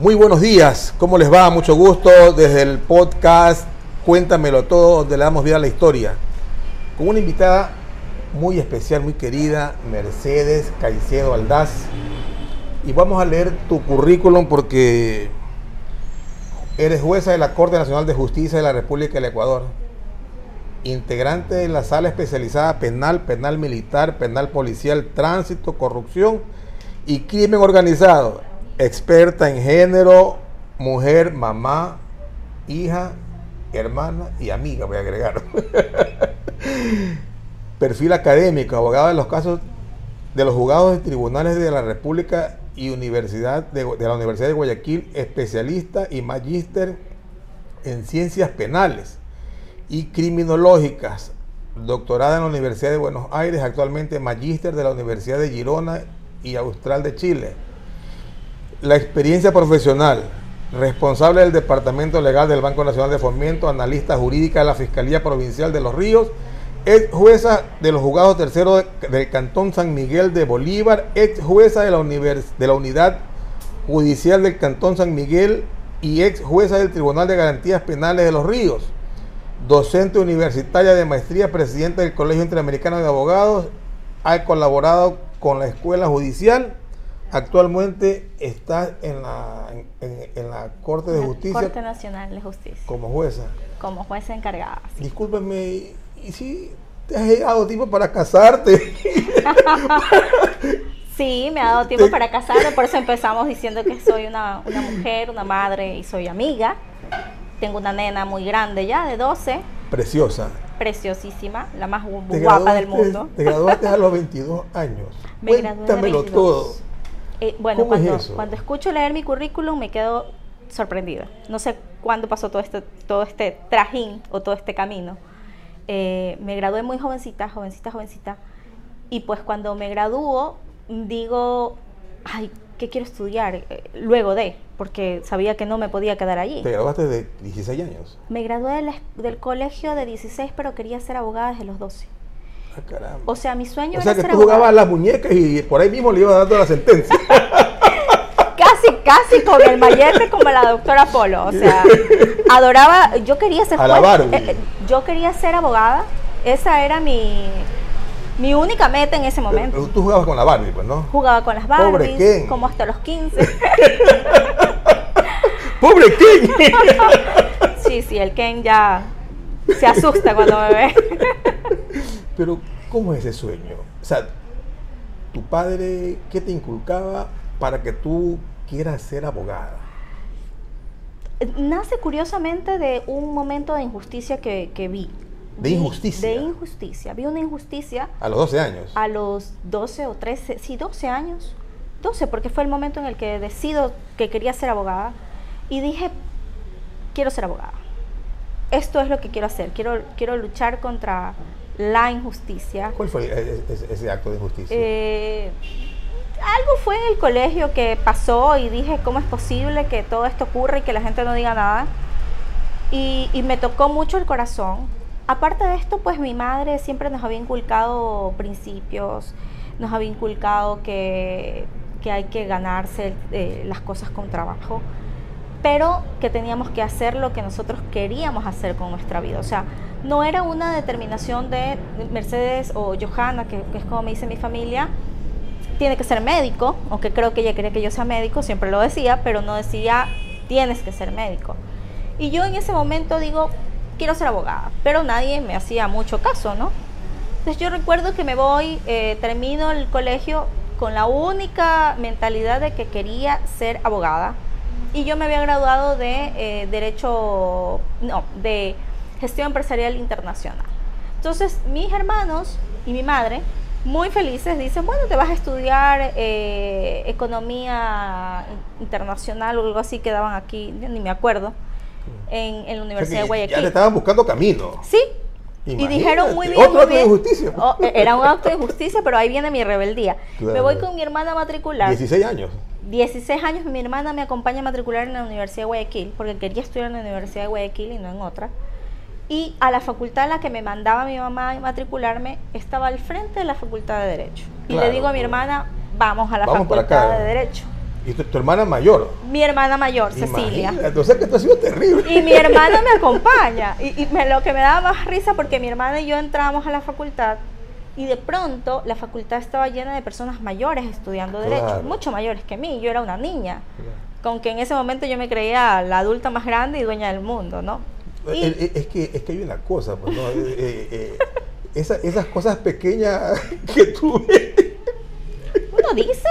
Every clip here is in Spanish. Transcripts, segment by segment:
Muy buenos días, ¿cómo les va? Mucho gusto desde el podcast Cuéntamelo todo, donde le damos vida a la historia. Con una invitada muy especial, muy querida, Mercedes Caicedo Aldaz. Y vamos a leer tu currículum porque eres jueza de la Corte Nacional de Justicia de la República del Ecuador. Integrante de la sala especializada penal, penal militar, penal policial, tránsito, corrupción y crimen organizado experta en género, mujer, mamá, hija, hermana y amiga, voy a agregar. Perfil académico, abogada de los casos de los juzgados de tribunales de la República y Universidad de, la Universidad de Guayaquil, especialista y magíster en ciencias penales y criminológicas, doctorada en la Universidad de Buenos Aires, actualmente magíster de la Universidad de Girona y Austral de Chile la experiencia profesional, responsable del Departamento Legal del Banco Nacional de Fomento, analista jurídica de la Fiscalía Provincial de Los Ríos, ex jueza de los juzgados terceros del Cantón San Miguel de Bolívar, ex jueza de la, de la Unidad Judicial del Cantón San Miguel y ex jueza del Tribunal de Garantías Penales de Los Ríos, docente universitaria de maestría, presidenta del Colegio Interamericano de Abogados, ha colaborado con la Escuela Judicial Actualmente está en la, en, la Corte de Justicia. Corte Nacional de Justicia. Como jueza. Como jueza encargada. Sí. Discúlpeme, ¿y si te has llegado tiempo para casarte? sí, me ha dado tiempo para casarme, por eso empezamos diciendo que soy una, una mujer, una madre y soy amiga. Tengo una nena muy grande ya, de 12. Preciosa. Preciosísima, la más guapa del mundo. Te graduaste a los 22 años. Me Cuéntamelo todo. Eh, bueno, cuando, cuando escucho leer mi currículum me quedo sorprendida. No sé cuándo pasó todo este, todo este trajín o todo este camino. Eh, me gradué muy jovencita, jovencita, jovencita. Y pues cuando me graduó, digo, ay, ¿qué quiero estudiar? Eh, luego de, porque sabía que no me podía quedar allí. ¿Te graduaste de 16 años? Me gradué del colegio de 16, pero quería ser abogada desde los 12. Ah, o sea, mi sueño o sea, que tú jugabas a las muñecas y por ahí mismo le ibas dando la sentencia. casi, casi con el mallete como la doctora Polo. O sea, adoraba, yo quería ser a eh, yo quería ser abogada. Esa era mi, mi única meta en ese momento. Pero, tú jugabas con la Barbie, pues, ¿no? Jugaba con las Barbies, como hasta los 15. ¡Pobre Ken! sí, sí, el Ken ya se asusta cuando me ve. Pero, ¿cómo es ese sueño? O sea, tu padre, ¿qué te inculcaba para que tú quieras ser abogada? Nace curiosamente de un momento de injusticia que, vi. ¿De injusticia? De injusticia. Vi una injusticia. ¿A los 12 años? A los 12 o 13, sí, 12 años. 12, porque fue el momento en el que decido que quería ser abogada. Y dije, quiero ser abogada. Esto es lo que quiero hacer. Quiero, quiero luchar contra la injusticia. ¿Cuál fue ese, acto de injusticia? Eh, algo fue en el colegio que pasó y dije, ¿cómo es posible que todo esto ocurra y que la gente no diga nada? Y, me tocó mucho el corazón. Aparte de esto, pues mi madre siempre nos había inculcado principios, nos había inculcado que, hay que ganarse eh, las cosas con trabajo, pero que teníamos que hacer lo que nosotros queríamos hacer con nuestra vida. O sea, no era una determinación de Mercedes o Johanna, que, es como me dice mi familia, tiene que ser médico, aunque creo que ella quería que yo sea médico, siempre lo decía, pero no decía tienes que ser médico. Y yo en ese momento digo, quiero ser abogada, pero nadie me hacía mucho caso, ¿no? Entonces yo recuerdo que me voy, eh, termino el colegio con la única mentalidad de que quería ser abogada. Y yo me había graduado de eh, Derecho, no, de gestión empresarial internacional. Entonces, mis hermanos y mi madre, muy felices, dicen, bueno, te vas a estudiar eh, economía internacional o algo así que daban aquí, ni me acuerdo, en, la Universidad de Guayaquil. Ya le estaban buscando camino. Sí. Y dijeron muy bien. Otro acto de injusticia. Oh, e, era un acto de injusticia, pero ahí viene mi rebeldía. Me voy con mi hermana a matricular. 16 años. 16 años mi hermana me acompaña a matricular en la Universidad de Guayaquil, porque quería estudiar en la Universidad de Guayaquil y no en otra. Y a la facultad en la que me mandaba mi mamá a matricularme estaba al frente de la facultad de Derecho. y le digo a mi hermana, vamos a la facultad de Derecho. ¿Y tu, tu hermana mayor? Mi hermana mayor, Cecilia. Imagínate, O sea que esto ha sido terrible. Y mi hermana me acompaña. Y, y me- lo que me daba más risa porque mi hermana y yo entramos a la facultad y de pronto la facultad estaba llena de personas mayores estudiando Claro. derecho, mucho mayores que mí. Yo era una niña, con que en ese momento yo me creía la adulta más grande y dueña del mundo, ¿no? Y- Eh, eh, Es que, es que hay una cosa, pues, ¿no? Eh, eh, eh, esa- esas cosas pequeñas que tú ves. Uno dice.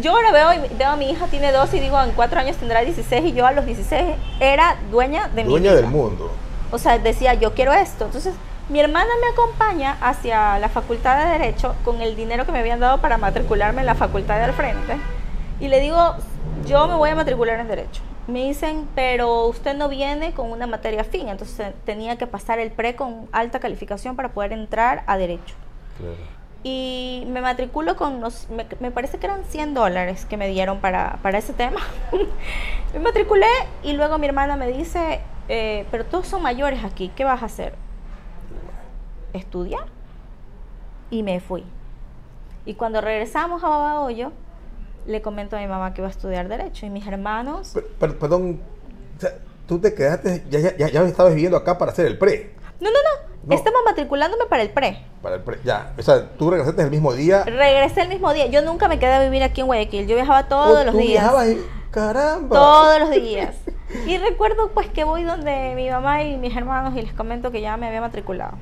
Yo ahora veo, veo a mi hija, tiene 12 y digo, en cuatro años tendrá 16 y yo a los 16 era dueña de mi Dueña del mundo. O sea, decía, yo quiero esto. Entonces, mi hermana me acompaña hacia la facultad de Derecho con el dinero que me habían dado para matricularme en la facultad de al frente. Y le digo, yo me voy a matricular en Derecho. Me dicen, pero usted no viene con una materia fin. Entonces, tenía que pasar el pre con alta calificación para poder entrar a Derecho y me matriculo con, los, me, me parece que eran 100 dólares que me dieron para, para ese tema. me matriculé y luego mi hermana me dice, eh, pero todos son mayores aquí, ¿qué vas a hacer? Estudiar. Y me fui. Y cuando regresamos a Babahoyo, le comento a mi mamá que iba a estudiar Derecho y mis hermanos... Per- per- perdón, o sea, tú te quedaste, ya, ya, ya, ya estabas viviendo acá para hacer el pre. No, no, no, No. estaba matriculándome para el pre. Para el pre ya, o sea, tú regresaste el mismo día. Regresé el mismo día. Yo nunca me quedé a vivir aquí en Guayaquil. Yo viajaba todos Oh, los tú días. viajabas y- caramba. Todos los días. Y recuerdo pues que voy donde mi mamá y mis hermanos y les comento que ya me había matriculado.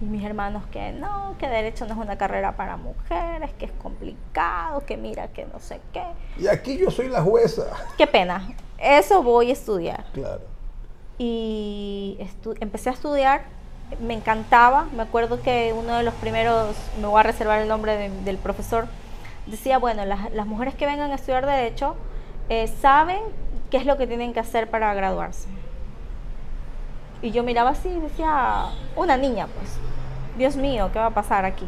Y mis hermanos que no, que derecho no es una carrera para mujeres, que es complicado, que mira, que no sé qué. Y aquí yo soy la jueza. Qué pena. Eso voy a estudiar. Claro. Y estu- empecé a estudiar, me encantaba. Me acuerdo que uno de los primeros, me voy a reservar el nombre de- del profesor, decía, bueno, las, las mujeres que vengan a estudiar derecho eh, saben qué es lo que tienen que hacer para graduarse. Y yo miraba así y decía, una niña, pues, Dios mío, ¿qué va a pasar aquí?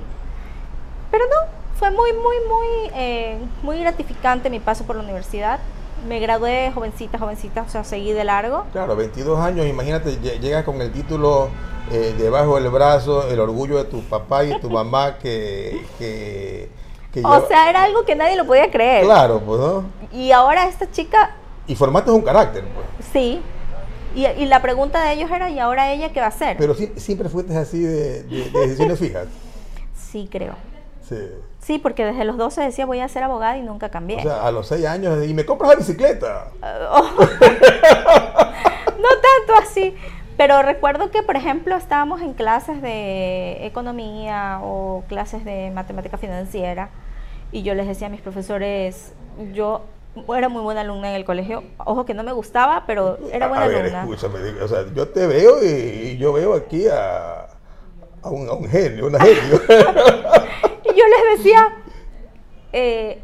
Pero no, fue muy, muy, muy, eh, muy gratificante mi paso por la universidad. Me gradué jovencita, jovencita, o sea, seguí de largo. Claro, 22 años, imagínate, lle- llegas con el título eh, debajo del brazo, el orgullo de tu papá y tu mamá que... que, que O sea, era algo que nadie lo podía creer. Claro, pues, ¿no? Y ahora esta chica, Y formaste un carácter, pues. sí. Y, y la pregunta de ellos era, ¿y ahora ella qué va a hacer? Pero siempre fuiste así de, de- de decisiones fijas. sí, creo. Sí. Sí, porque desde los 12 decía voy a ser abogada y nunca cambié. O sea, a los 6 años, y me compras la bicicleta. no tanto así. Pero recuerdo que, por ejemplo, estábamos en clases de economía o clases de matemática financiera y yo les decía a mis profesores, yo era muy buena alumna en el colegio, ojo que no me gustaba, pero era buena a ver, alumna. escúchame, o sea, yo te veo y, y yo veo aquí a, a, un, a un genio, una genio. Y yo les decía, eh,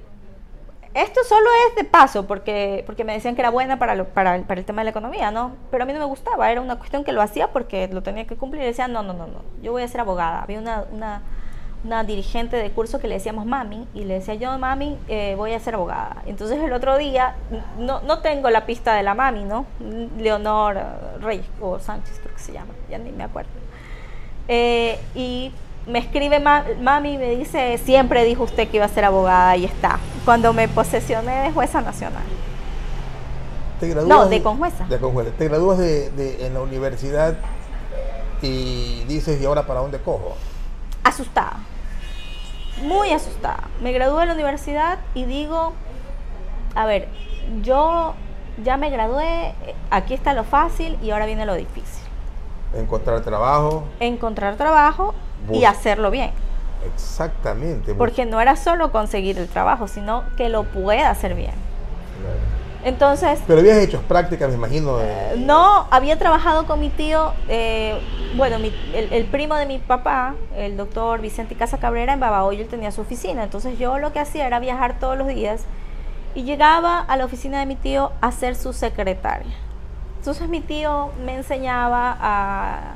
esto solo es de paso, porque, porque me decían que era buena para, lo- para, el- para el tema de la economía, ¿no? Pero a mí no me gustaba, era una cuestión que lo hacía porque lo tenía que cumplir. Y decía, no, no, no, no, yo voy a ser abogada. Había una, una, una dirigente de curso que le decíamos mami, y le decía yo, mami, eh, voy a ser abogada. Entonces el otro día, no, no tengo la pista de la mami, ¿no? Leonor Reyes, o Sánchez creo que se llama, ya ni me acuerdo. Eh, y me escribe ma- mami y me dice, siempre dijo usted que iba a ser abogada y está. Cuando me posesioné de jueza nacional. Te gradúas No, de conjueza. De conjueza. Te gradúas de, de- en la universidad y dices, ¿y ahora para dónde cojo? Asustada. Muy asustada. Me gradué de la universidad y digo, a ver, yo ya me gradué, aquí está lo fácil y ahora viene lo difícil. Encontrar trabajo. Encontrar trabajo y hacerlo bien. Exactamente. Porque no era solo conseguir el trabajo, sino que lo pueda hacer bien. Entonces, Pero habías hecho prácticas, me imagino. de- No, había trabajado con mi tío, eh, bueno, mi- el, el primo de mi papá, el doctor Vicente Casa Cabrera, en Babahoyo, él tenía su oficina. Entonces yo lo que hacía era viajar todos los días y llegaba a la oficina de mi tío a ser su secretaria. Entonces mi tío me enseñaba a,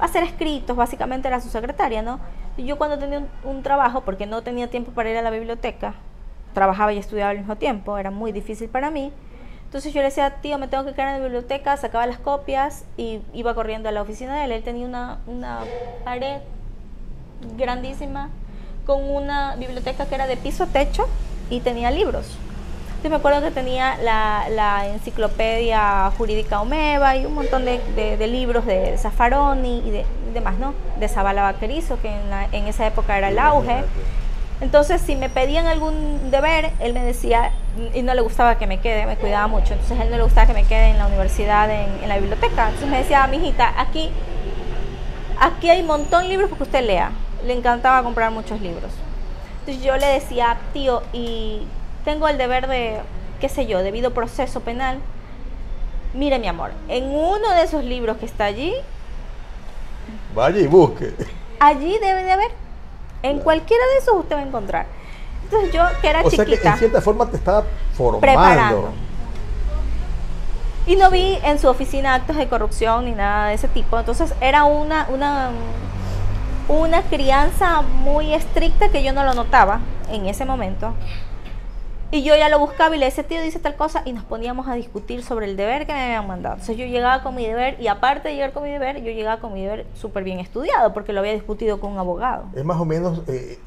a hacer escritos, básicamente era su secretaria, ¿no? Y yo cuando tenía un, un trabajo, porque no tenía tiempo para ir a la biblioteca, trabajaba y estudiaba al mismo tiempo, era muy difícil para mí. Entonces yo le decía, tío, me tengo que quedar en la biblioteca, sacaba las copias y iba corriendo a la oficina de él. Él tenía una, una pared grandísima con una biblioteca que era de piso a techo y tenía libros. Entonces me acuerdo que tenía la, la enciclopedia jurídica Omeva y un montón de, de- de libros de Zaffaroni y de, y demás, ¿no? De Zabala Vaquerizo, que en, la- en esa época era el auge. Entonces, si me pedían algún deber, él me decía, y no le gustaba que me quede, me cuidaba mucho, entonces a él no le gustaba que me quede en la universidad, en, en la biblioteca. Entonces me decía, mijita, aquí, aquí hay un montón de libros para que usted lea. Le encantaba comprar muchos libros. Entonces yo le decía, tío, y tengo el deber de, qué sé yo, debido proceso penal. Mire, mi amor, en uno de esos libros que está allí, Vaya y busque. allí debe de haber. En cualquiera de esos usted va a encontrar. Entonces yo, que era O sea que chiquita, en cierta forma te estaba formando. Preparando. y no vi en su oficina actos de corrupción ni nada de ese tipo. Entonces era una, una, una crianza muy estricta que yo no lo notaba en ese momento. Y yo ya lo buscaba y le decía, tío, dice tal cosa, y nos poníamos a discutir sobre el deber que me habían mandado. Entonces yo llegaba con mi deber, y aparte de llegar con mi deber, yo llegaba con mi deber súper bien estudiado, porque lo había discutido con un abogado. Es más o menos, eh,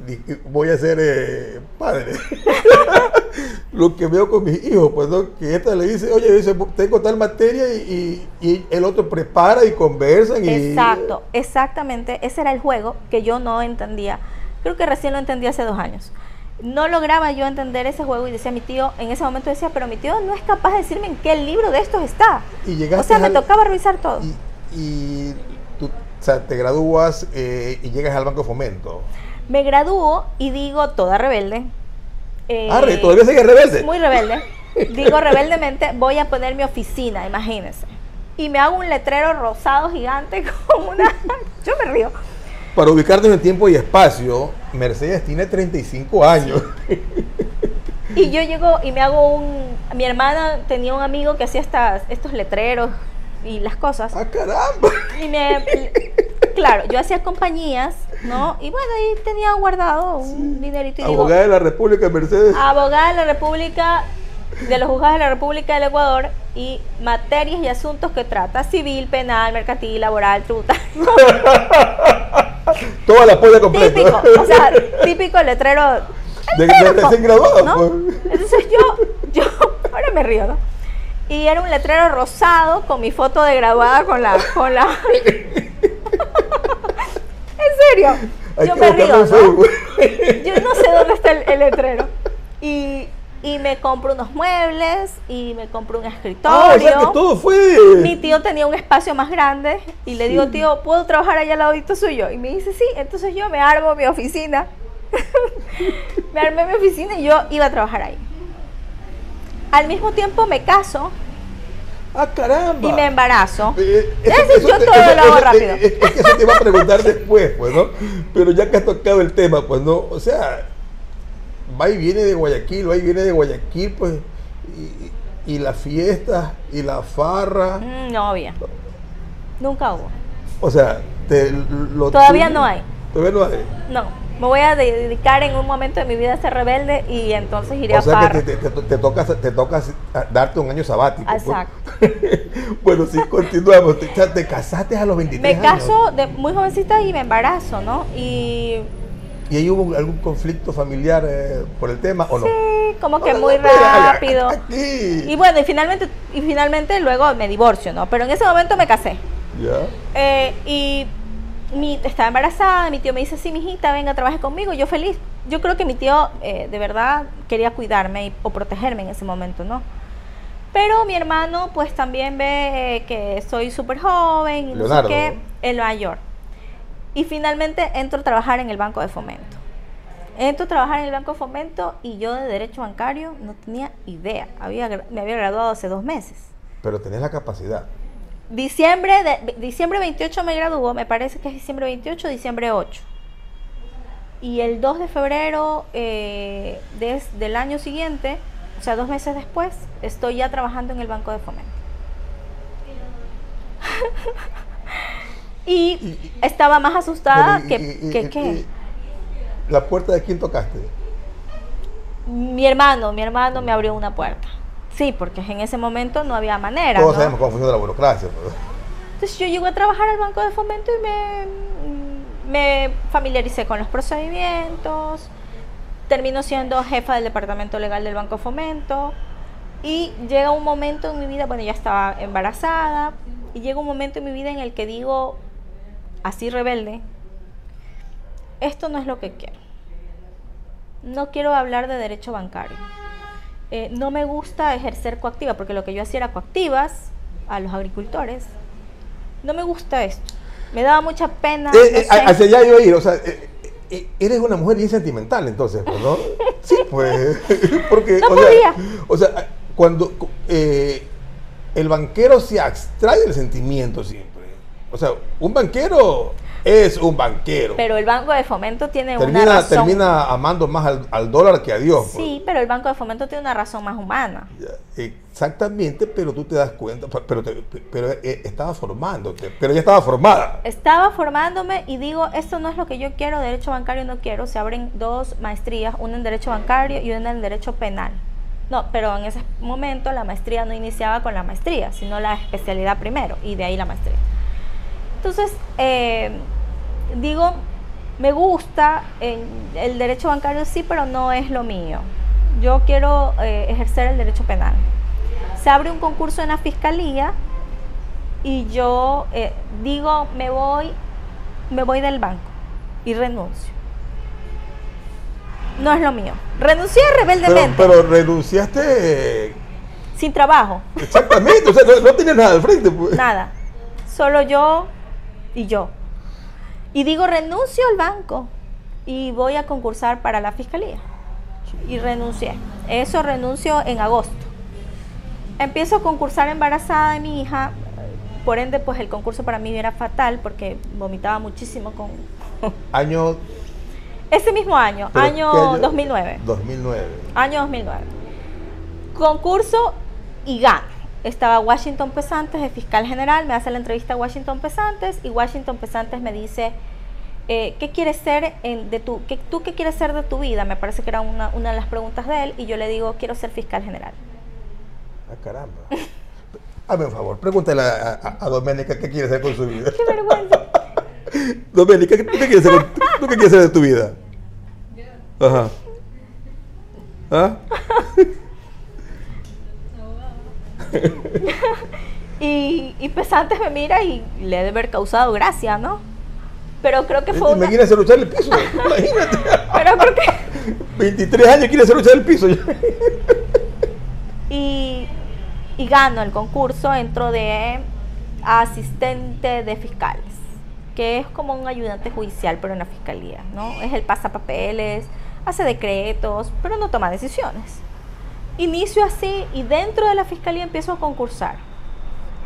voy a ser eh, padre. Lo que veo con mis hijos, pues, ¿no? Que esta le dice, oye, dice, tengo tal materia y, y- y el otro prepara y conversan. Y, Exacto, exactamente. Ese era el juego que yo no entendía. Creo que recién lo entendí hace dos años. No lograba yo entender ese juego y decía mi tío, en ese momento decía, pero mi tío no es capaz de decirme en qué libro de estos está. Y O sea, me al- tocaba revisar todo. Y, y tú, o sea, te gradúas eh, y llegas al Banco de Fomento. Me gradúo y digo, toda rebelde. eh, todavía sigues rebelde. Muy rebelde. Digo rebeldemente, voy a poner mi oficina, imagínense. Y me hago un letrero rosado gigante con una... Yo me río. Para ubicarnos en tiempo y espacio, Mercedes tiene 35 años. Y yo llego y me hago un... Mi hermana tenía un amigo que hacía estas, estos letreros y las cosas. ¡Ah, caramba! Y me... Claro, yo hacía compañías, ¿no? Y bueno, ahí tenía guardado un dinerito y digo, Abogada de la República, Mercedes. abogada de la República, de los juzgados de la República del Ecuador y materias y asuntos que trata civil, penal, mercantil, laboral, tributario. Toda la polla completa. típico, o sea, típico letrero. De, de recién graduado, ¿no? pues. Entonces yo, yo, ahora me río, ¿no? Y era un letrero rosado con mi foto de graduada con la, con la. en serio, Hay yo me río, ¿no? Yo no sé dónde está el, el letrero. Y, y me compro unos muebles y me compro un escritorio. Ah, o sea que todo fue. Mi tío tenía un espacio más grande y le digo, tío, ¿puedo trabajar allá al ladito suyo? Y me dice, sí, entonces yo me armo mi oficina. me armé mi oficina y yo iba a trabajar ahí. Al mismo tiempo me caso ¡Ah, caramba! y me embarazo. Eh, Eso yo todo lo hago rápido. Es, es que eso te iba a preguntar después, pues, ¿no? Pero ya que has tocado el tema, pues, ¿no? O sea, va y viene de Guayaquil, va y viene de Guayaquil, pues, y, y las fiestas, y la farra. Mm, No había. Nunca hubo. O sea, te, lo Todavía tuyo- no hay. Todavía no hay. No. Me voy a dedicar en un momento de mi vida a ser rebelde y entonces iré O a sea farra. que te, te, te, toca, te toca darte un año sabático. pues. Exacto. bueno, sí, continuamos. Te, casaste a los 23 Me años. caso de muy jovencita y me embarazo, ¿no? Y ¿Y ahí hubo algún conflicto familiar eh, por el tema o no? sí, como que No, muy no, rápido. aquí. Y bueno, y finalmente, y finalmente luego me divorcio, ¿no? Pero en ese momento me casé. ¿Ya? Eh, y mi, estaba embarazada, mi tío me dice, sí, mijita, venga, trabaje conmigo, yo feliz. Yo creo que mi tío eh, de verdad quería cuidarme y- o protegerme en ese momento, ¿no? Pero mi hermano pues también ve eh, que soy súper joven y no Leonardo. sé qué, en Nueva York. Y finalmente entro a trabajar en el Banco de Fomento. Entro a trabajar en el Banco de Fomento y yo de Derecho Bancario no tenía idea. Había, me había graduado hace dos meses. Pero tenés la capacidad. Diciembre, de, diciembre 28 me graduó, me parece que es diciembre 28, diciembre 8. Y el 2 de febrero eh, des- del año siguiente, o sea, dos meses después, estoy ya trabajando en el Banco de Fomento. Y estaba más asustada y- que, y- que ¿La puerta de quién tocaste? Mi hermano, mi hermano me abrió una puerta. Sí, porque en ese momento no había manera. Todos ¿no? sabemos cómo funciona la burocracia. pues. Entonces yo llego a trabajar al Banco de Fomento y me, me familiaricé con los procedimientos. termino siendo jefa del departamento legal del Banco Fomento y llega un momento en mi vida, bueno, ya estaba embarazada y llega un momento en mi vida en el que digo, así rebelde, esto no es lo que quiero. No quiero hablar de derecho bancario. Eh, no me gusta ejercer coactiva, porque lo que yo hacía era coactivas a los agricultores. No me gusta esto. Me daba mucha pena. Eh, no eh, hacia allá a ir, o sea, eh, eres una mujer bien sentimental entonces, pues, ¿no? Sí, pues, porque, No o, sea, podía. o sea, cuando el banquero se abstrae del sentimiento siempre. O sea, un banquero es un banquero. Pero el Banco de Fomento tiene una razón. termina amando más al, al dólar que a Dios. pues. Sí, pero el Banco de Fomento tiene una razón más humana. Exactamente, pero tú te das cuenta, pero, te- pero eh, estaba formándote, pero ya estaba formada. Estaba formándome y digo, esto no es lo que yo quiero, derecho bancario no quiero. Se abren dos maestrías, una en derecho bancario y una en derecho penal. No, pero en ese momento la maestría no iniciaba con la maestría, sino la especialidad primero y de ahí la maestría. Entonces, eh, digo, me gusta el derecho bancario sí, pero no es lo mío. Yo quiero eh, ejercer el derecho penal. Se abre un concurso en la fiscalía y yo eh, digo, me voy, me voy del banco y renuncio. No es lo mío. Renuncié Pero, rebeldemente, pero renunciaste eh, sin trabajo, exactamente, o sea, no, no tienes nada al frente. Pues. nada. Solo yo y yo. Y digo, renuncio al banco y voy a concursar para la fiscalía. Y renuncié. Eso renuncio en agosto. Empiezo a concursar embarazada de mi hija. Por ende, pues el concurso para mí era fatal porque vomitaba muchísimo con... Año. Ese mismo año, año ¿qué 2009. 2009. Año 2009. Concurso y gano. Estaba Washington Pesantes, el fiscal general, me hace la entrevista a Washington Pesantes y Washington Pesantes me dice, eh, ¿qué quieres ser en- de tu, qué, tú qué quieres ser de tu vida? Me parece que era una, una de las preguntas de él y yo le digo, quiero ser fiscal general. Ah, caramba. Hazme un favor, pregúntale a, a, a Doménica qué quiere hacer con su vida. ¡Qué vergüenza! Doménica, ¿tú qué quieres hacer, con- tú qué quieres hacer de tu vida? Ajá. ¿Ah? Y, y Pesantes me mira y le debe haber causado gracia, ¿no? Pero creo que fue Me una... quiere hacer luchar el piso, imagínate. Pero creo que... 23 años quiere hacer luchar el piso. y, y gano el concurso, entro de asistente de fiscales, que es como un ayudante judicial, pero en la fiscalía, ¿no? Es el pasapapeles, hace decretos, pero no toma decisiones. Inicio así y dentro de la fiscalía empiezo a concursar.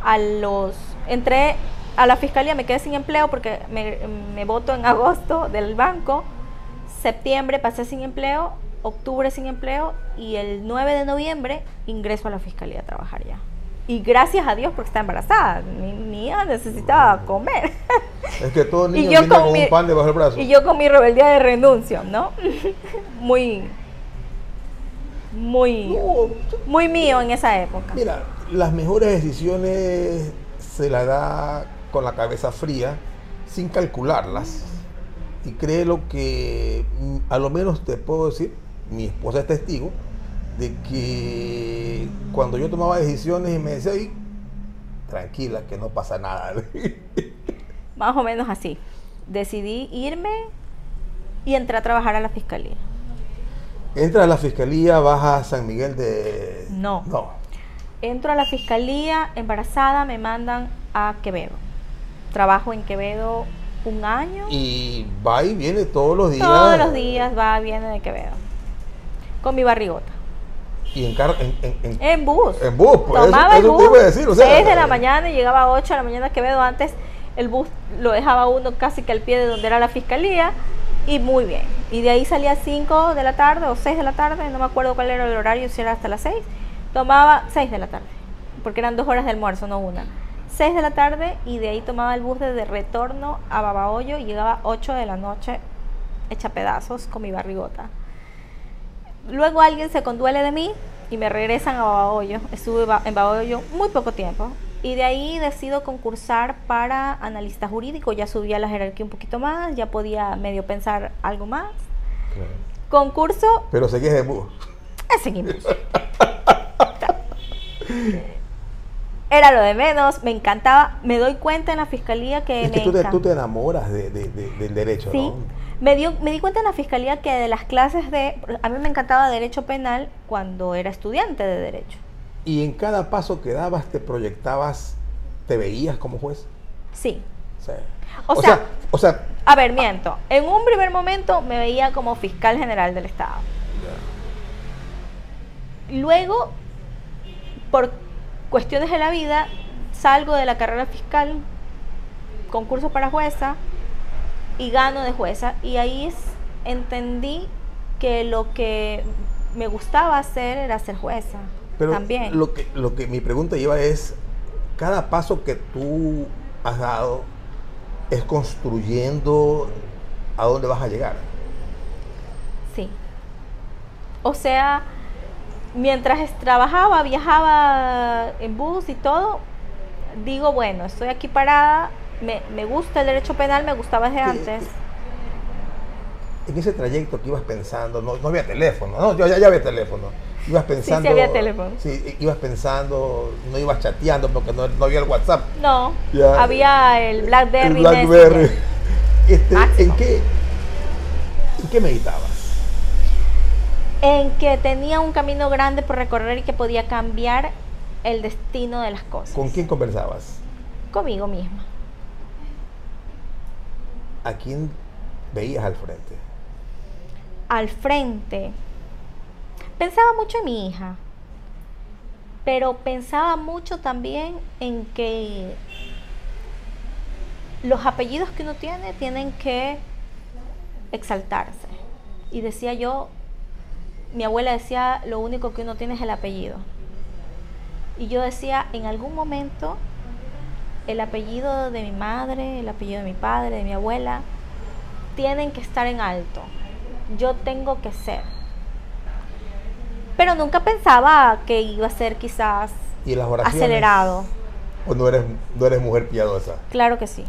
A los entré a la fiscalía, me quedé sin empleo porque me, me voto en agosto del banco. Septiembre pasé sin empleo, octubre sin empleo y el 9 de noviembre ingreso a la fiscalía a trabajar ya. Y gracias a Dios porque está embarazada. Mi, hija necesitaba comer. Es que todo niño Y yo con mi- un pan debajo del brazo. Y yo con mi rebeldía de renuncio, ¿no? muy, muy, No, muy mío en esa época. Mira, las mejores decisiones se las da con la cabeza fría, sin calcularlas. Y créelo que, mm, a lo menos te puedo decir, mi esposa es testigo, de que cuando yo tomaba decisiones y me decía, "Ay, tranquila, que no pasa nada. Más o menos así. Decidí irme y entré a trabajar a la fiscalía. Entras a la fiscalía, vas a San Miguel de... No. No. Entro a la fiscalía, embarazada, me mandan a Quevedo. Trabajo en Quevedo un año. Y va y viene todos los días. Todos los días va, viene de Quevedo. Con mi barrigota. Y en, car- en, en- en- En bus. En bus, pues, Tomaba eso- el eso bus. decir, o sea, 6 de la mañana y llegaba a 8 de la mañana a Quevedo. Antes el bus lo dejaba uno casi que al pie de donde era la fiscalía. Y muy bien. Y de ahí salía a 5 de la tarde o 6 de la tarde. No me acuerdo cuál era el horario, si era hasta las 6. Tomaba 6 de la tarde. Porque eran dos horas de almuerzo, no una. 6 de la tarde y de ahí tomaba el bus desde retorno a Babahoyo y llegaba 8 de la noche hecha pedazos con mi barrigota. Luego alguien se conduele de mí y me regresan a Babahoyo. Estuve en Babahoyo muy poco tiempo. Y de ahí decido concursar para analista jurídico. Ya subía la jerarquía un poquito más, ya podía medio pensar algo más. Concurso, Pero seguías de bus. eh, seguimos. Era lo de menos, me encantaba. Me doy cuenta en la fiscalía que Es me tú te, encanta. tú te enamoras de- de- de- del derecho, Sí. ¿no? Me, dio, me di cuenta en la fiscalía que de las clases de... A mí me encantaba derecho penal cuando era estudiante de derecho. Y en cada paso que dabas te proyectabas, te veías como juez. Sí. O sea, O o sea- sea, o sea, A ver, miento. En un primer momento me veía como fiscal general del Estado. Luego, por cuestiones de la vida, salgo de la carrera fiscal, concurso para jueza y gano de jueza. Y ahí es- entendí que lo que me gustaba hacer era ser jueza. Pero también. lo que, lo que mi pregunta lleva es, cada paso que tú has dado es construyendo a dónde vas a llegar. Sí. O sea, mientras trabajaba, viajaba en bus y todo, digo, bueno, estoy aquí parada, me, me gusta el derecho penal, me gustaba desde Sí, antes. En ese trayecto que ibas pensando, no, no había teléfono, no, yo ya, ya había teléfono. Ibas pensando. había teléfono. Sí, ibas pensando, no ibas chateando porque no, no había el WhatsApp. No, Ya. había el Blackberry. el Blackberry. Este, ¿en, qué, ¿En qué meditabas? En que tenía un camino grande por recorrer y que podía cambiar el destino de las cosas. ¿Con quién conversabas? Conmigo misma. ¿A quién veías al frente? al frente. Pensaba mucho en mi hija, pero pensaba mucho también en que los apellidos que uno tiene tienen que exaltarse. Y decía yo, mi abuela decía, lo único que uno tiene es el apellido. Y yo decía, en algún momento, el apellido de mi madre, el apellido de mi padre, de mi abuela, tienen que estar en alto. Yo tengo que ser. Pero nunca pensaba que iba a ser quizás acelerado. ¿O no eres, no eres mujer piadosa? Claro que sí.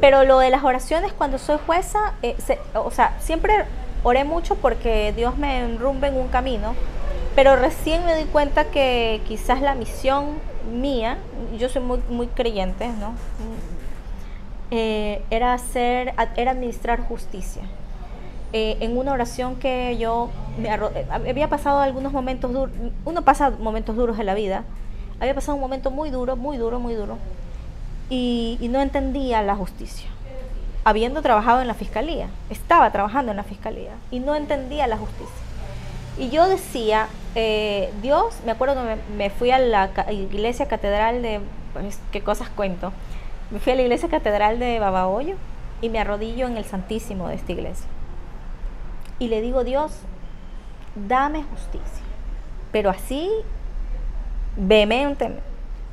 Pero lo de las oraciones cuando soy jueza, eh, se- o sea, siempre oré mucho porque Dios me enrumbe en un camino, pero recién me di cuenta que quizás la misión mía, yo soy muy, muy creyente, ¿no? Eh, era hacer, era administrar justicia. Eh, en una oración que yo me eh, había pasado algunos momentos duros, uno pasa momentos duros en la vida, había pasado un momento muy duro, muy duro, muy duro, y, no entendía la justicia. Habiendo trabajado en la fiscalía, estaba trabajando en la fiscalía y no entendía la justicia. Y yo decía, eh, Dios, me acuerdo que me, me fui a la iglesia catedral de, pues, qué cosas cuento, me fui a la iglesia catedral de Babahoyo y me arrodillo en el Santísimo de esta iglesia. Y le digo, Dios, dame justicia. Pero así, vehementemente.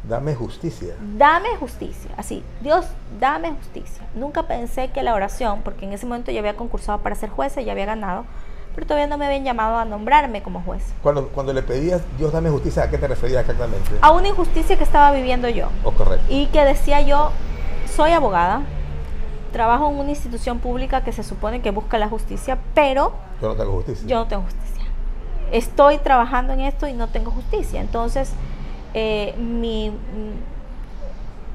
Dame justicia. Dame justicia, así, Dios, dame justicia. Nunca pensé que la oración, porque en ese momento yo había concursado para ser jueza, ya había ganado, pero todavía no me habían llamado a nombrarme como juez. Cuando, cuando le pedías, Dios dame justicia, ¿a qué te referías exactamente? A una injusticia que estaba viviendo yo ¿O correcto? y que decía yo, soy abogada, trabajo en una institución pública que se supone que busca la justicia, pero Yo no tengo justicia. yo no tengo justicia. Estoy trabajando en esto y no tengo justicia. Entonces, eh, mi,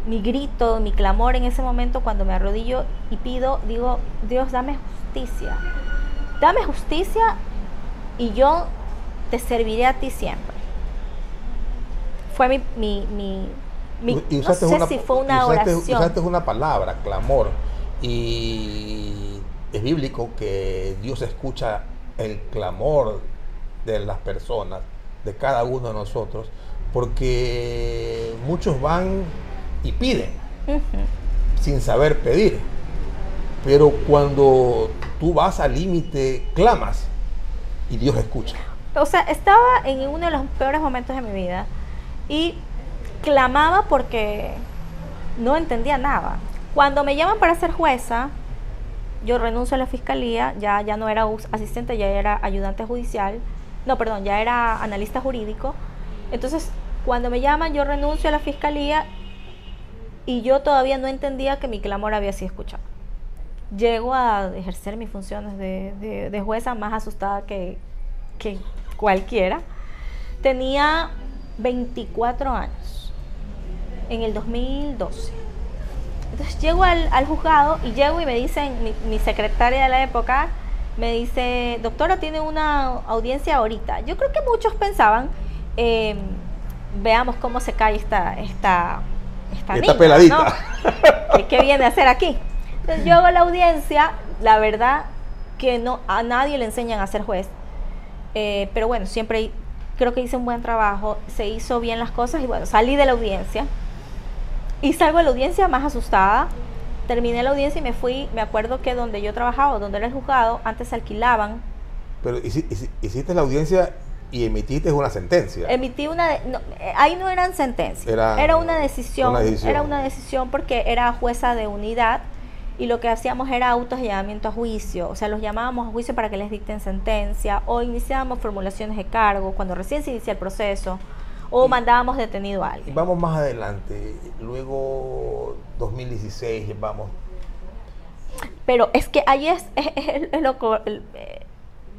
mi grito, mi clamor en ese momento cuando me arrodillo y pido, digo, Dios, dame justicia. Dame justicia y yo te serviré a ti siempre. Fue mi, mi, mi, mi- Y no sé una- si fue una usaste- oración. Usaste una palabra, clamor. Y es bíblico que Dios escucha el clamor de las personas, de cada uno de nosotros, porque muchos van y piden sin saber pedir. Pero cuando tú vas al límite, clamas y Dios escucha. O sea, estaba en uno de los peores momentos de mi vida y clamaba porque no entendía nada. Cuando me llaman para ser jueza, yo renuncio a la fiscalía, ya, ya no era asistente, ya era ayudante judicial, no, perdón, ya era analista jurídico. Entonces, cuando me llaman, yo renuncio a la fiscalía y yo todavía no entendía que mi clamor había sido escuchado. llego a ejercer mis funciones de, jueza más asustada que, que cualquiera. Tenía 24 años en el 2012. Entonces llego al, juzgado y llego y me dicen, mi, secretaria de la época me dice, doctora, tiene una audiencia ahorita. Yo creo que muchos pensaban, em, veamos cómo se cae esta, esta, esta, peladita. ¿Qué, viene a hacer aquí? Entonces yo hago la audiencia, la verdad que no a nadie le enseñan a ser juez. Eh, pero bueno, siempre creo que hice un buen trabajo, se hizo bien las cosas y bueno, salí de la audiencia y salgo de la audiencia más asustada. Terminé la audiencia y me fui, me acuerdo que donde yo trabajaba, donde era el juzgado, antes se alquilaban. Pero hiciste la audiencia y emitiste una sentencia. Emití una, ahí no eran sentencias, era, una decisión, era una decisión porque era jueza de unidad y lo que hacíamos era autollamamiento a juicio, o sea, los llamábamos a juicio para que les dicten sentencia o iniciábamos formulaciones de cargo cuando recién se inicia el proceso o mandábamos detenido a alguien. Vamos más adelante, luego 2016 vamos. Pero es que ahí es, es, lo eh,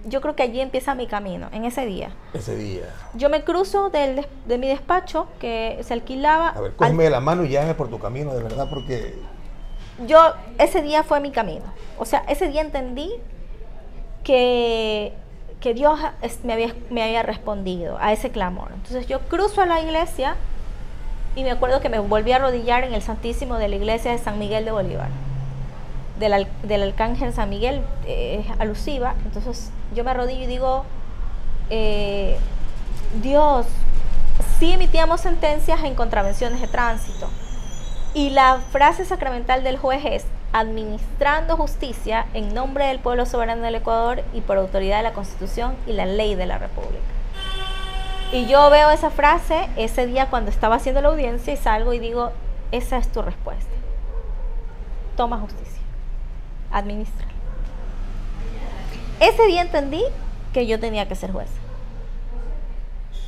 yo creo que allí empieza mi camino, en ese día. Ese día. Yo me cruzo del, de mi despacho que se alquilaba. A ver, cógeme de la mano y lláme por tu camino, de verdad, porque. Yo, ese día fue mi camino. O sea, ese día entendí que que Dios me había, respondido a ese clamor. Entonces yo cruzo a la iglesia y me acuerdo que me volví a arrodillar en el Santísimo de la iglesia de San Miguel de Bolívar, del, del Arcángel San Miguel, eh, alusiva. Entonces yo me arrodillo y digo, eh, Dios, sí emitíamos sentencias en contravenciones de tránsito. Y la frase sacramental del juez es, administrando justicia en nombre del pueblo soberano del Ecuador y por autoridad de la Constitución y la ley de la República. Y yo veo esa frase ese día cuando estaba haciendo la audiencia y salgo y digo, esa es tu respuesta. Toma justicia. Administra. Ese día entendí que yo tenía que ser juez.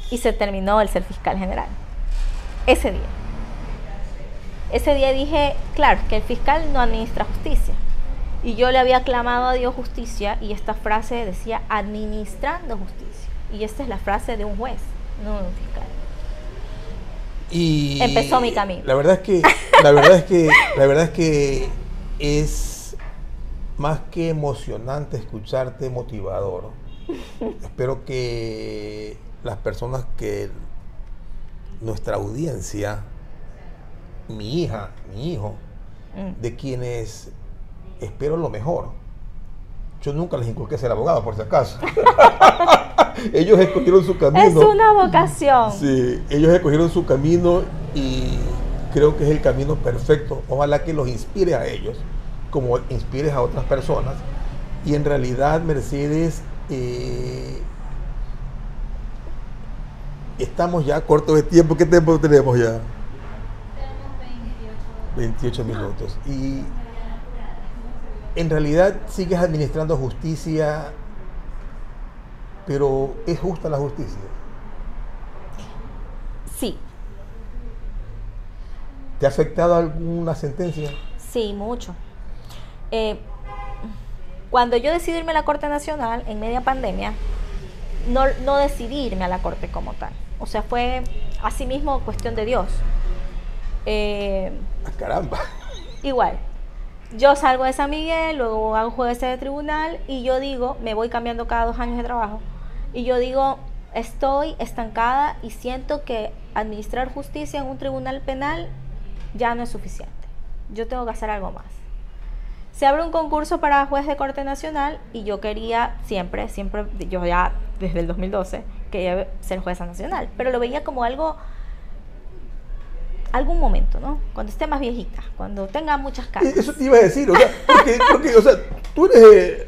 Y se terminó el ser fiscal general. Ese día ese día dije, claro, que el fiscal no administra justicia. Y yo le había clamado a Dios justicia y esta frase decía administrando justicia. Y esta es la frase de un juez, no de un fiscal. Y empezó mi camino. La verdad es que la verdad es que la verdad es que es más que emocionante escucharte motivador. Espero que las personas que nuestra audiencia mi hija, mi hijo, mm. de quienes espero lo mejor. Yo nunca les inculqué ser abogado, por si acaso. ellos escogieron su camino. Es una vocación. Sí, ellos escogieron su camino y creo que es el camino perfecto. Ojalá que los inspire a ellos, como inspires a otras personas. Y en realidad, Mercedes, eh, estamos ya cortos de tiempo. ¿Qué tiempo tenemos ya? 28 minutos. Y en realidad sigues administrando justicia, pero ¿es justa la justicia? Sí. ¿Te ha afectado alguna sentencia? Sí, mucho. Eh, cuando yo decidí irme a la Corte Nacional en media pandemia, no, no decidí irme a la Corte como tal. O sea, fue asimismo cuestión de Dios. Eh, ah, caramba. Igual. Yo salgo de San Miguel, luego hago jueves de tribunal y yo digo, me voy cambiando cada dos años de trabajo. Y yo digo, estoy estancada y siento que administrar justicia en un tribunal penal ya no es suficiente. Yo tengo que hacer algo más. Se abre un concurso para juez de corte nacional y yo quería siempre, siempre, yo ya desde el 2012 quería ser jueza nacional, pero lo veía como algo algún momento, ¿no? Cuando esté más viejita, cuando tenga muchas casas. Eso te iba a decir, o sea, porque, o sea, tú eres eh,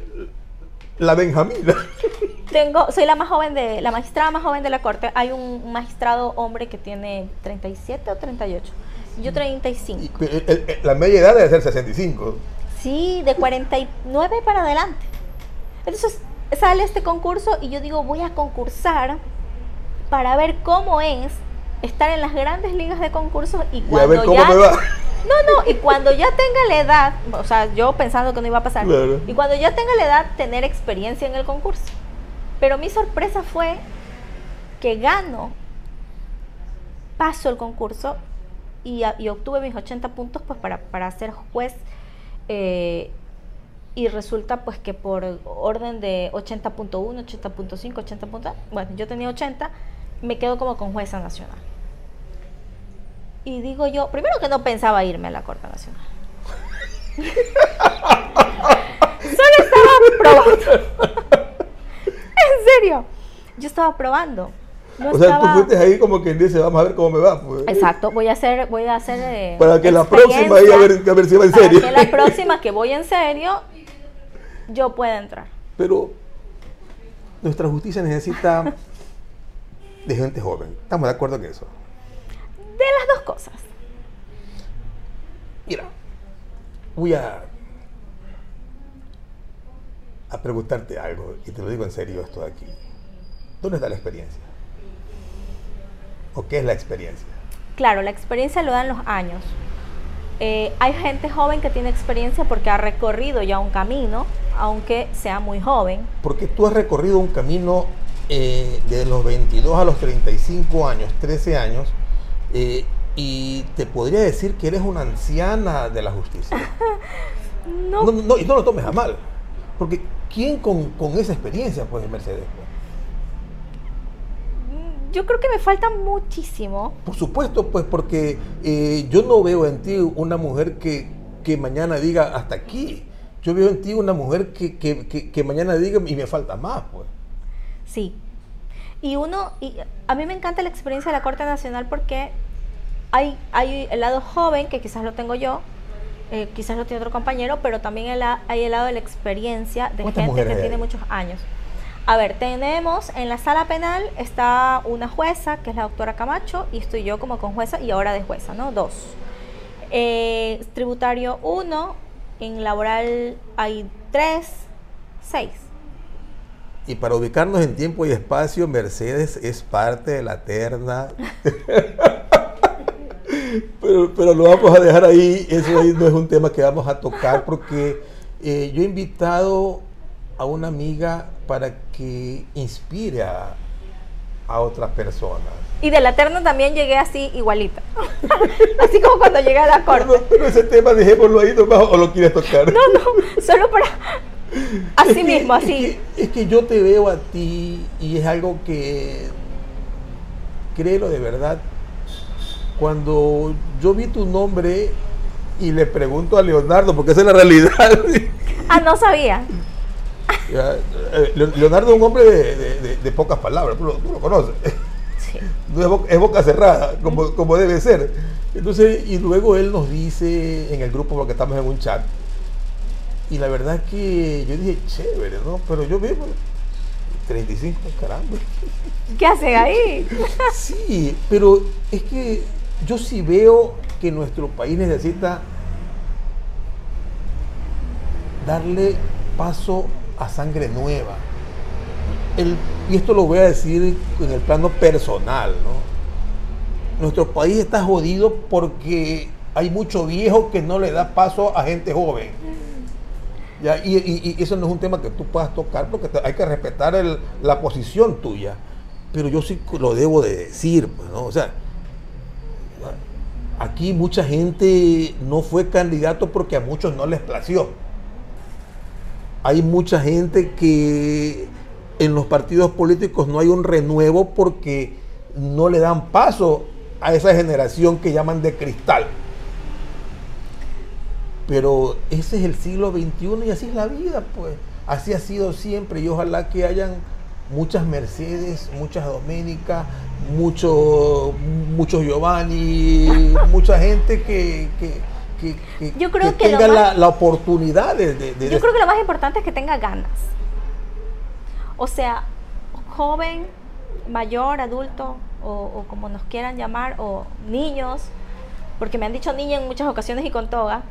la Benjamina. Tengo, soy la más joven de, la magistrada más joven de la corte. Hay un, magistrado hombre que tiene 37 o 38. Yo 35. Y, la media edad debe ser 65. Sí, de 49 para adelante. Entonces sale este concurso y yo digo, voy a concursar para ver cómo es estar en las grandes ligas de concursos y Y a cuando ver cómo ya me va. no, no, y cuando ya tenga la edad, o sea, yo pensando que no iba a pasar, Claro. y cuando ya tenga la edad, tener experiencia en el concurso. Pero mi sorpresa fue que gano, paso el concurso y, y obtuve mis 80 puntos pues para, para ser juez. eh, y resulta pues que por orden de 80.1, 80.5, 80. puntos, Bueno, yo tenía 80, me quedo como con jueza nacional. Y digo yo, primero que no pensaba irme a la Corte Nacional. Solo estaba probando. en serio. Yo estaba probando. No o sea, tú estaba- fuiste ahí como quien dice, vamos a ver cómo me va. pues. Exacto, voy a hacer, voy a hacer eh, Para que la próxima ahí a ver, a ver si va en para serio. que la próxima que voy en serio, yo pueda entrar. Pero nuestra justicia necesita de gente joven. Estamos de acuerdo en eso. De las dos cosas. Mira, voy a, a preguntarte algo, y te lo digo en serio esto de aquí. ¿Dónde está la experiencia? ¿O qué es la experiencia? Claro, la experiencia lo dan los años. Eh, hay gente joven que tiene experiencia porque ha recorrido ya un camino, aunque sea muy joven. Porque tú has recorrido un camino eh, de los 22 a los 35 años, 13 años, eh, y te podría decir que eres una anciana de la justicia. No, No, no, y no lo tomes a mal. Porque ¿quién con, con esa experiencia, pues, Mercedes? yo creo que me falta muchísimo. Por supuesto, pues, porque eh, yo no veo en ti una mujer que, que mañana diga hasta aquí. Yo veo en ti una mujer que, que- que- que mañana diga y me falta más, pues. Sí. Y uno, y a mí me encanta la experiencia de la Corte Nacional porque hay, hay el lado joven, que quizás lo tengo yo, eh, quizás lo tiene otro compañero, pero también el hay el lado de la experiencia de ¿Cuántas gente que tiene muchos años. A ver, tenemos en la sala penal está una jueza, que es la doctora Camacho, y estoy yo como con jueza y ahora de jueza, ¿no? Dos. Eh, tributario uno, en laboral hay tres, seis. Y para ubicarnos en tiempo y espacio, Mercedes es parte de la terna. pero, pero lo vamos a dejar ahí. Eso ahí no es un tema que vamos a tocar porque eh, yo he invitado a una amiga para que inspire a, a otras personas. Y de la terna también llegué así igualita. así como cuando llegué a la corte. pero ese tema dejémoslo ahí nomás o lo quieres tocar. No, no, solo para... Así Es que- mismo, es así. que- Es que, yo te veo a ti y es algo que, créelo de verdad, cuando yo vi tu nombre y le pregunto a Leonardo, porque esa es la realidad, Ah, no sabía. eh, Le- Leonardo es un hombre de, de- de- de pocas palabras, tú lo, tú lo conoces, Sí. No es, boca, es boca cerrada, como, como debe ser. Entonces, y luego él nos dice en el grupo, porque estamos en un chat, y la verdad es que yo dije, chévere, ¿no? Pero yo veo 35, caramba. ¿Qué hacen ahí? Sí, pero es que yo sí veo que nuestro país necesita darle paso a sangre nueva. El- y esto lo voy a decir en el plano personal, ¿no? Nuestro país está jodido porque hay mucho viejo que no le da paso a gente joven. Ya, y, eso no es un tema que tú puedas tocar porque hay que respetar la posición tuya. Pero yo sí lo debo de decir, pues, ¿no? O sea, aquí mucha gente no fue candidato porque a muchos no les plació. Hay mucha gente que en los partidos políticos no hay un renuevo porque no le dan paso a esa generación que llaman de cristal. Pero ese es el siglo XXI y así es la vida, pues. Así ha sido siempre y ojalá que hayan muchas Mercedes, muchas Doménicas, muchos muchos Giovanni, mucha gente que, que, que- que- Yo creo tenga la, más- la oportunidad de... de- de- Yo creo que lo más importante es que tenga ganas. O sea, joven, mayor, adulto, o, o como nos quieran llamar, o niños, porque me han dicho niña en muchas ocasiones y con toga.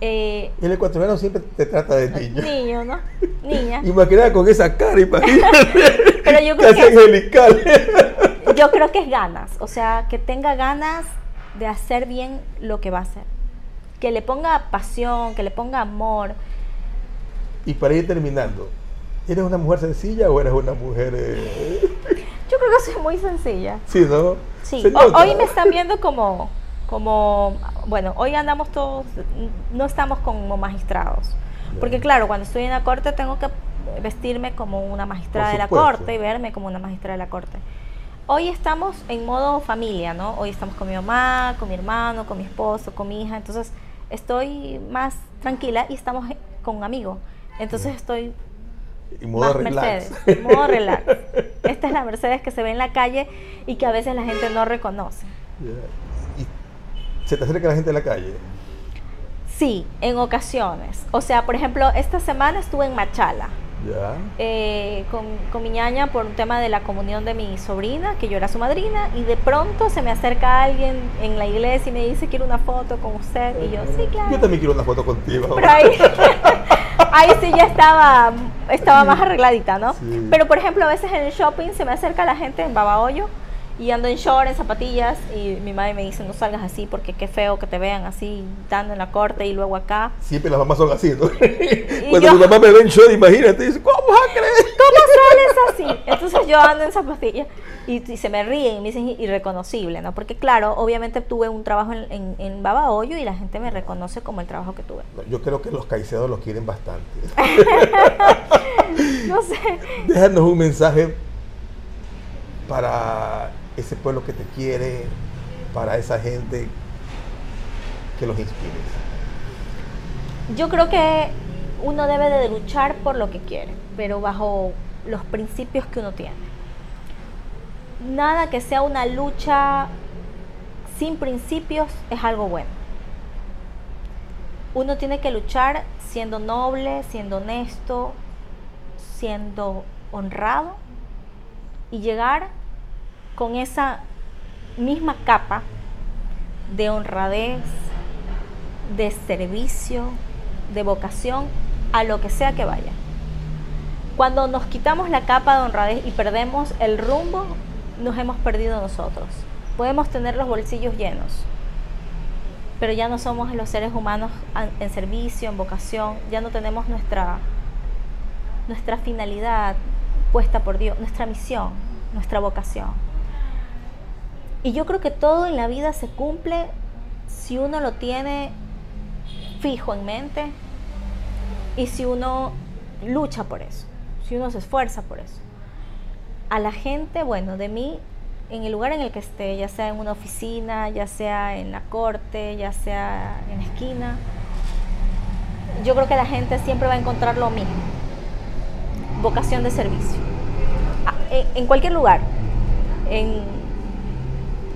Eh, El ecuatoriano siempre te trata de niño. niño, ¿no? Niña. Imagínate con esa cara, imagínate. Pero yo creo que angelical. yo creo que es ganas, o sea, que tenga ganas de hacer bien lo que va a hacer. Que le ponga pasión, que le ponga amor. Y para ir terminando, ¿eres una mujer sencilla o eres una mujer... eh, Yo creo que soy muy sencilla. Sí, ¿no? Sí, hoy me están viendo como, como, bueno, hoy andamos todos, no estamos como magistrados. Porque claro, cuando estoy en la corte tengo que vestirme como una magistrada de la corte y verme como una magistrada de la corte. Hoy estamos en modo familia, ¿no? Hoy estamos con mi mamá, con mi hermano, con mi esposo, con mi hija. Entonces estoy más tranquila y estamos con un amigo. Entonces estoy Y modo más relax. Mercedes, modo relax. Esta es la Mercedes que se ve en la calle y que a veces la gente no reconoce. Ya. Se te acerca la gente en la calle. Sí, en ocasiones. O sea, por ejemplo, esta semana estuve en Machala Ya. eh, con, con mi ñaña por un tema de la comunión de mi sobrina, que yo era su madrina, y de pronto se me acerca alguien en la iglesia y me dice, quiero una foto con usted. Y yo, sí, claro. Yo también quiero una foto contigo. Pero ahí, ahí sí ya estaba, estaba más arregladita, ¿no? Sí. Pero por ejemplo, a veces en el shopping se me acerca la gente en babahoyo y ando en short, en zapatillas y mi madre me dice, no salgas así porque qué feo que te vean así, dando en la corte y luego acá. Siempre las mamás son así, ¿no? Cuando yo- mi mamá me ve en short, imagínate, dice, ¿cómo vas a creer? ¿Cómo sales así? Entonces yo ando en zapatillas y, y se me ríen y me dicen irreconocible, ¿no? Porque claro, obviamente tuve un trabajo en, en, en babahoyo y la gente me reconoce como el trabajo que tuve. Yo creo que los caicedos los quieren bastante. No sé. Déjanos un mensaje para ese pueblo que te quiere, para esa gente que los inspires. Yo creo que uno debe de luchar por lo que quiere, pero bajo los principios que uno tiene. Nada que sea una lucha sin principios es algo bueno. Uno tiene que luchar siendo noble, siendo honesto, siendo honrado y llegar con esa misma capa de honradez, de servicio, de vocación a lo que sea que vaya. Cuando nos quitamos la capa de honradez y perdemos el rumbo, nos hemos perdido nosotros. Podemos tener los bolsillos llenos, pero ya no somos los seres humanos an- en servicio, en vocación, ya no tenemos nuestra, nuestra finalidad puesta por Dios, nuestra misión, nuestra vocación. Y yo creo que todo en la vida se cumple si uno lo tiene fijo en mente y si uno lucha por eso, si uno se esfuerza por eso. A la gente, bueno, de mí, en el lugar en el que esté, ya sea en una oficina, ya sea en la corte, ya sea en la esquina, yo creo que la gente siempre va a encontrar lo mismo, vocación de servicio. Ah, En, cualquier lugar, en,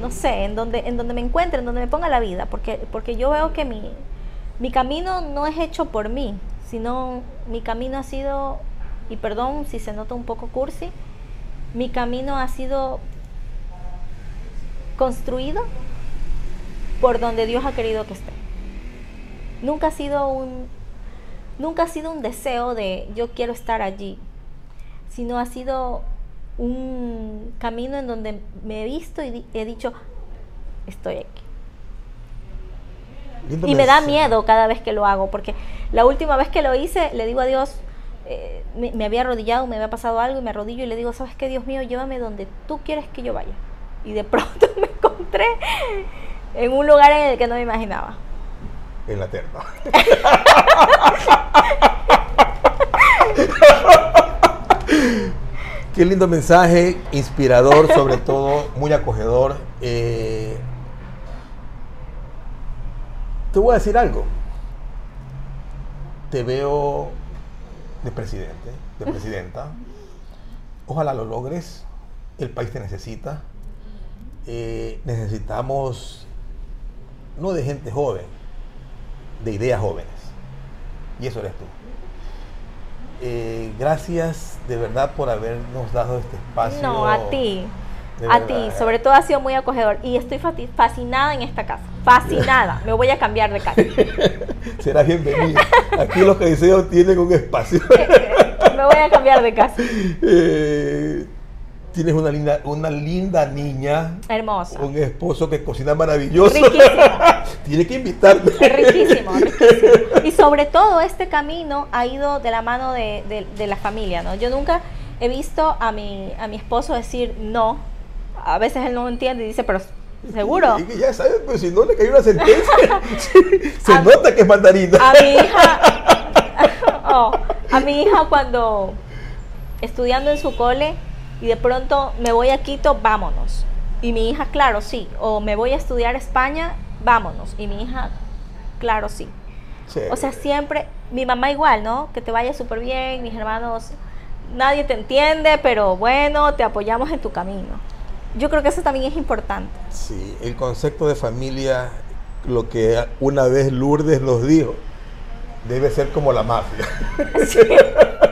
no sé, en donde, en donde me encuentre, en donde me ponga la vida, porque, porque yo veo que mi, mi camino no es hecho por mí, sino mi camino ha sido, y perdón si se nota un poco cursi, mi camino ha sido construido por donde Dios ha querido que esté. Nunca ha sido un nunca ha sido un deseo de yo quiero estar allí, sino ha sido un camino en donde me he visto y he dicho estoy aquí. Lindo Y me da miedo cada vez que lo hago, porque la última vez que lo hice, le digo a Dios, eh, me, me había arrodillado, me había pasado algo y me arrodillo y le digo, ¿sabes qué, Dios mío? Llévame donde tú quieres que yo vaya. Y de pronto me encontré en un lugar en el que no me imaginaba. En la terna. Qué lindo mensaje, inspirador, sobre todo muy acogedor. Eh, te voy a decir algo. Te veo de presidente, de presidenta. Ojalá lo logres. El país te necesita. Eh, necesitamos no de gente joven, de ideas jóvenes. Y eso eres tú. Eh, gracias de verdad por habernos dado este espacio. No, a ti. A ti, sobre todo ha sido muy acogedor. Y estoy fascinada en esta casa. Fascinada. Me voy a cambiar de casa. Serás bienvenido. Aquí los caiceos tienen un espacio. Me voy a cambiar de casa. Eh, Tienes una linda, una linda niña. Hermosa. Un esposo que cocina maravilloso. Riquísimo. Tiene que invitarme. Riquísimo, riquísimo. Y sobre todo este camino ha ido de la mano de, de- de la familia, ¿no? Yo nunca he visto a mi, a mi esposo decir no. A veces él no entiende y dice, pero seguro. Y ya sabes, pero si no le cae una sentencia, se A- nota que es mandarina. A mi hija, oh, a mi hija cuando estudiando en su cole y de pronto me voy a Quito, vámonos. Y mi hija, claro, sí. O me voy a estudiar a España, vámonos. Y mi hija, claro, sí. Sí. O sea, siempre, mi mamá igual, ¿no? Que te vaya súper bien, mis hermanos, nadie te entiende, pero bueno, te apoyamos en tu camino. Yo creo que eso también es importante. Sí, el concepto de familia, lo que una vez Lourdes nos dijo, debe ser como la mafia.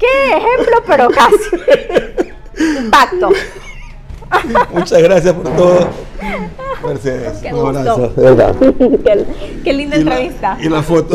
¿Qué ejemplo? Pero casi. Impacto. Muchas gracias por todo. Mercedes, Qué un abrazo, de verdad. qué, qué linda Y la- entrevista. y la foto.